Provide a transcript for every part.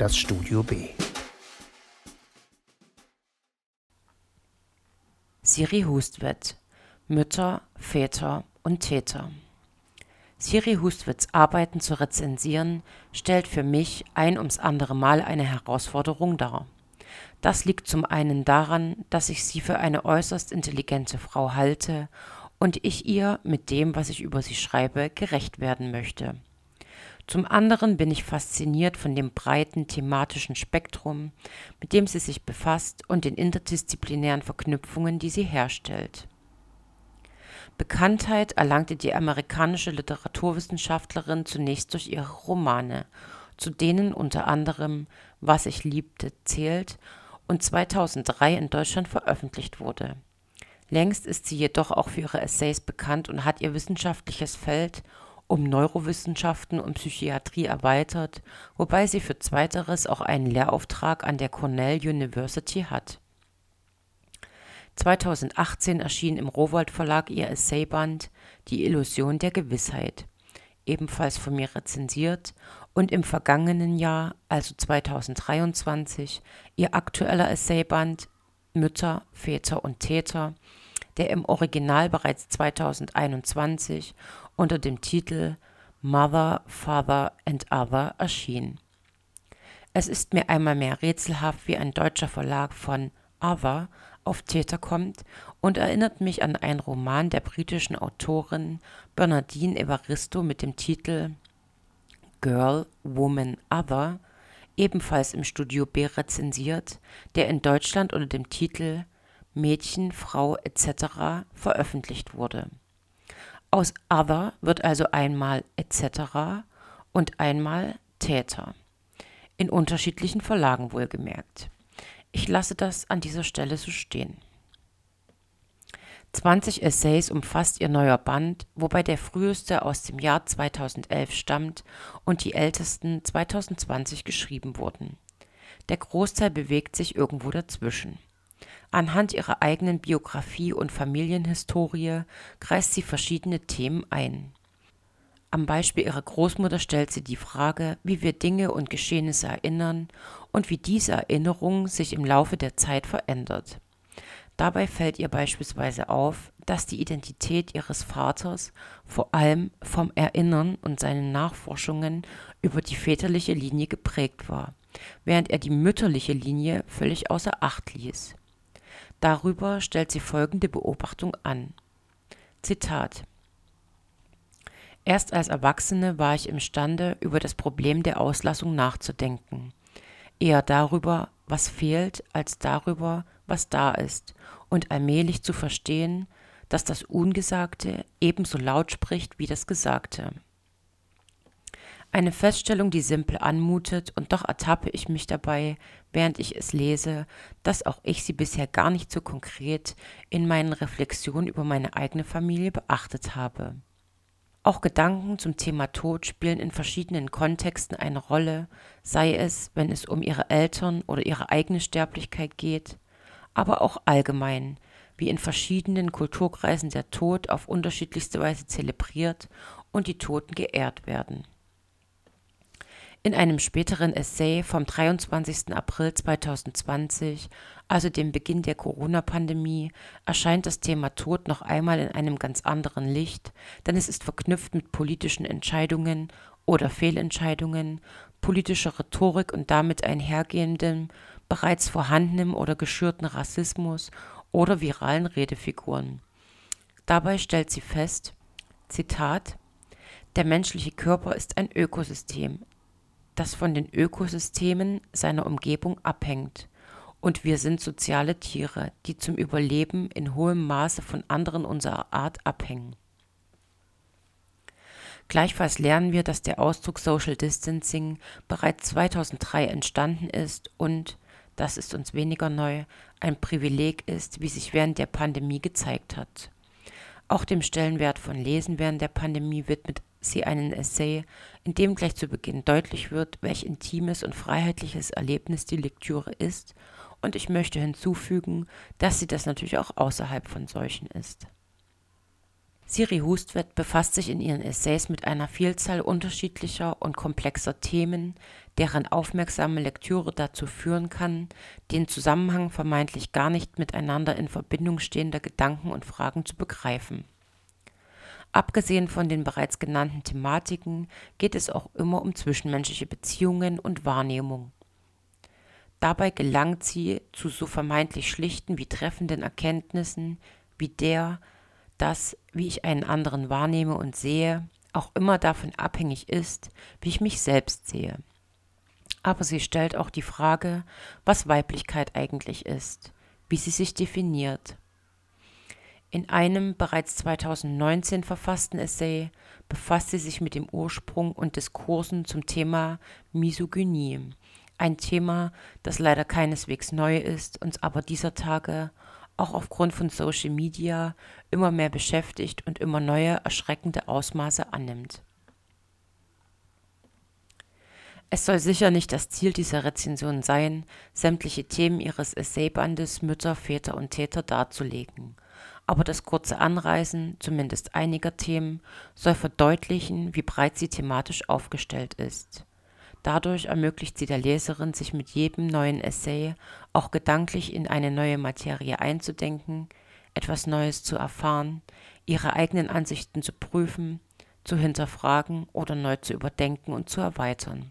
das Studio B. Siri Hustvedt Mütter, Väter und Täter. Siri Hustvedts Arbeiten zu rezensieren, stellt für mich ein ums andere Mal eine Herausforderung dar. Das liegt zum einen daran, dass ich sie für eine äußerst intelligente Frau halte und ich ihr mit dem, was ich über sie schreibe, gerecht werden möchte. Zum anderen bin ich fasziniert von dem breiten thematischen Spektrum, mit dem sie sich befasst und den interdisziplinären Verknüpfungen, die sie herstellt. Bekanntheit erlangte die amerikanische Literaturwissenschaftlerin zunächst durch ihre Romane, zu denen unter anderem Was ich liebte zählt und 2003 in Deutschland veröffentlicht wurde. Längst ist sie jedoch auch für ihre Essays bekannt und hat ihr wissenschaftliches Feld um Neurowissenschaften und Psychiatrie erweitert, wobei sie für zweiteres auch einen Lehrauftrag an der Cornell University hat. 2018 erschien im Rowohlt Verlag ihr Essayband Die Illusion der Gewissheit, ebenfalls von mir rezensiert, und im vergangenen Jahr, also 2023, ihr aktueller Essayband Mütter, Väter und Täter, der im Original bereits 2021 unter dem Titel Mother, Father and Other erschien. Es ist mir einmal mehr rätselhaft, wie ein deutscher Verlag von Other auf Täter kommt und erinnert mich an einen Roman der britischen Autorin Bernardine Evaristo mit dem Titel Girl, Woman, Other, ebenfalls im Studio B rezensiert, der in Deutschland unter dem Titel Mädchen, Frau etc. veröffentlicht wurde. Aus Other wird also einmal etc. und einmal Täter. In unterschiedlichen Verlagen wohlgemerkt. Ich lasse das an dieser Stelle so stehen. 20 Essays umfasst ihr neuer Band, wobei der früheste aus dem Jahr 2011 stammt und die ältesten 2020 geschrieben wurden. Der Großteil bewegt sich irgendwo dazwischen. Anhand ihrer eigenen Biografie und Familienhistorie kreist sie verschiedene Themen ein. Am Beispiel ihrer Großmutter stellt sie die Frage, wie wir Dinge und Geschehnisse erinnern und wie diese Erinnerung sich im Laufe der Zeit verändert. Dabei fällt ihr beispielsweise auf, dass die Identität ihres Vaters vor allem vom Erinnern und seinen Nachforschungen über die väterliche Linie geprägt war, während er die mütterliche Linie völlig außer Acht ließ. Darüber stellt sie folgende Beobachtung an. Zitat Erst als Erwachsene war ich imstande, über das Problem der Auslassung nachzudenken. Eher darüber, was fehlt, als darüber, was da ist, und allmählich zu verstehen, dass das Ungesagte ebenso laut spricht wie das Gesagte. Eine Feststellung, die simpel anmutet, und doch ertappe ich mich dabei, während ich es lese, dass auch ich sie bisher gar nicht so konkret in meinen Reflexionen über meine eigene Familie beachtet habe. Auch Gedanken zum Thema Tod spielen in verschiedenen Kontexten eine Rolle, sei es, wenn es um ihre Eltern oder ihre eigene Sterblichkeit geht, aber auch allgemein, wie in verschiedenen Kulturkreisen der Tod auf unterschiedlichste Weise zelebriert und die Toten geehrt werden. In einem späteren Essay vom 23. April 2020, also dem Beginn der Corona-Pandemie, erscheint das Thema Tod noch einmal in einem ganz anderen Licht, denn es ist verknüpft mit politischen Entscheidungen oder Fehlentscheidungen, politischer Rhetorik und damit einhergehendem, bereits vorhandenem oder geschürten Rassismus oder viralen Redefiguren. Dabei stellt sie fest, Zitat, der menschliche Körper ist ein Ökosystem, das von den Ökosystemen seiner Umgebung abhängt. Und wir sind soziale Tiere, die zum Überleben in hohem Maße von anderen unserer Art abhängen. Gleichfalls lernen wir, dass der Ausdruck Social Distancing bereits 2003 entstanden ist und, das ist uns weniger neu, ein Privileg ist, wie sich während der Pandemie gezeigt hat. Auch dem Stellenwert von Lesen während der Pandemie widmet sie einen Essay, in dem gleich zu Beginn deutlich wird, welch intimes und freiheitliches Erlebnis die Lektüre ist, und ich möchte hinzufügen, dass sie das natürlich auch außerhalb von solchen ist. Siri Hustvedt befasst sich in ihren Essays mit einer Vielzahl unterschiedlicher und komplexer Themen, deren aufmerksame Lektüre dazu führen kann, den Zusammenhang vermeintlich gar nicht miteinander in Verbindung stehender Gedanken und Fragen zu begreifen. Abgesehen von den bereits genannten Thematiken geht es auch immer um zwischenmenschliche Beziehungen und Wahrnehmung. Dabei gelangt sie zu so vermeintlich schlichten wie treffenden Erkenntnissen wie der, dass, wie ich einen anderen wahrnehme und sehe, auch immer davon abhängig ist, wie ich mich selbst sehe. Aber sie stellt auch die Frage, was Weiblichkeit eigentlich ist, wie sie sich definiert. In einem bereits 2019 verfassten Essay befasst sie sich mit dem Ursprung und Diskursen zum Thema Misogynie, ein Thema, das leider keineswegs neu ist, uns aber dieser Tage auch aufgrund von Social Media immer mehr beschäftigt und immer neue erschreckende Ausmaße annimmt. Es soll sicher nicht das Ziel dieser Rezension sein, sämtliche Themen ihres Essaybandes Mütter, Väter und Täter darzulegen, aber das kurze Anreißen zumindest einiger Themen soll verdeutlichen, wie breit sie thematisch aufgestellt ist. Dadurch ermöglicht sie der Leserin, sich mit jedem neuen Essay auch gedanklich in eine neue Materie einzudenken, etwas Neues zu erfahren, ihre eigenen Ansichten zu prüfen, zu hinterfragen oder neu zu überdenken und zu erweitern.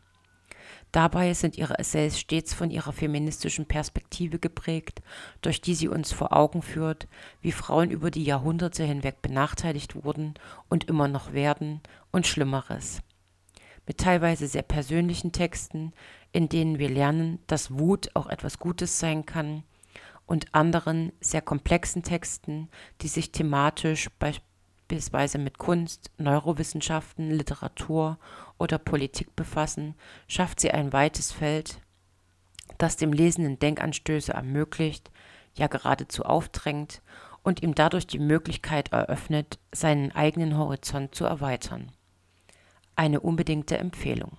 Dabei sind ihre Essays stets von ihrer feministischen Perspektive geprägt, durch die sie uns vor Augen führt, wie Frauen über die Jahrhunderte hinweg benachteiligt wurden und immer noch werden und Schlimmeres. Mit teilweise sehr persönlichen Texten, in denen wir lernen, dass Wut auch etwas Gutes sein kann, und anderen sehr komplexen Texten, die sich thematisch beispielsweise mit Kunst, Neurowissenschaften, Literatur oder Politik befassen, schafft sie ein weites Feld, das dem Lesenden Denkanstöße ermöglicht, ja geradezu aufdrängt und ihm dadurch die Möglichkeit eröffnet, seinen eigenen Horizont zu erweitern eine unbedingte Empfehlung.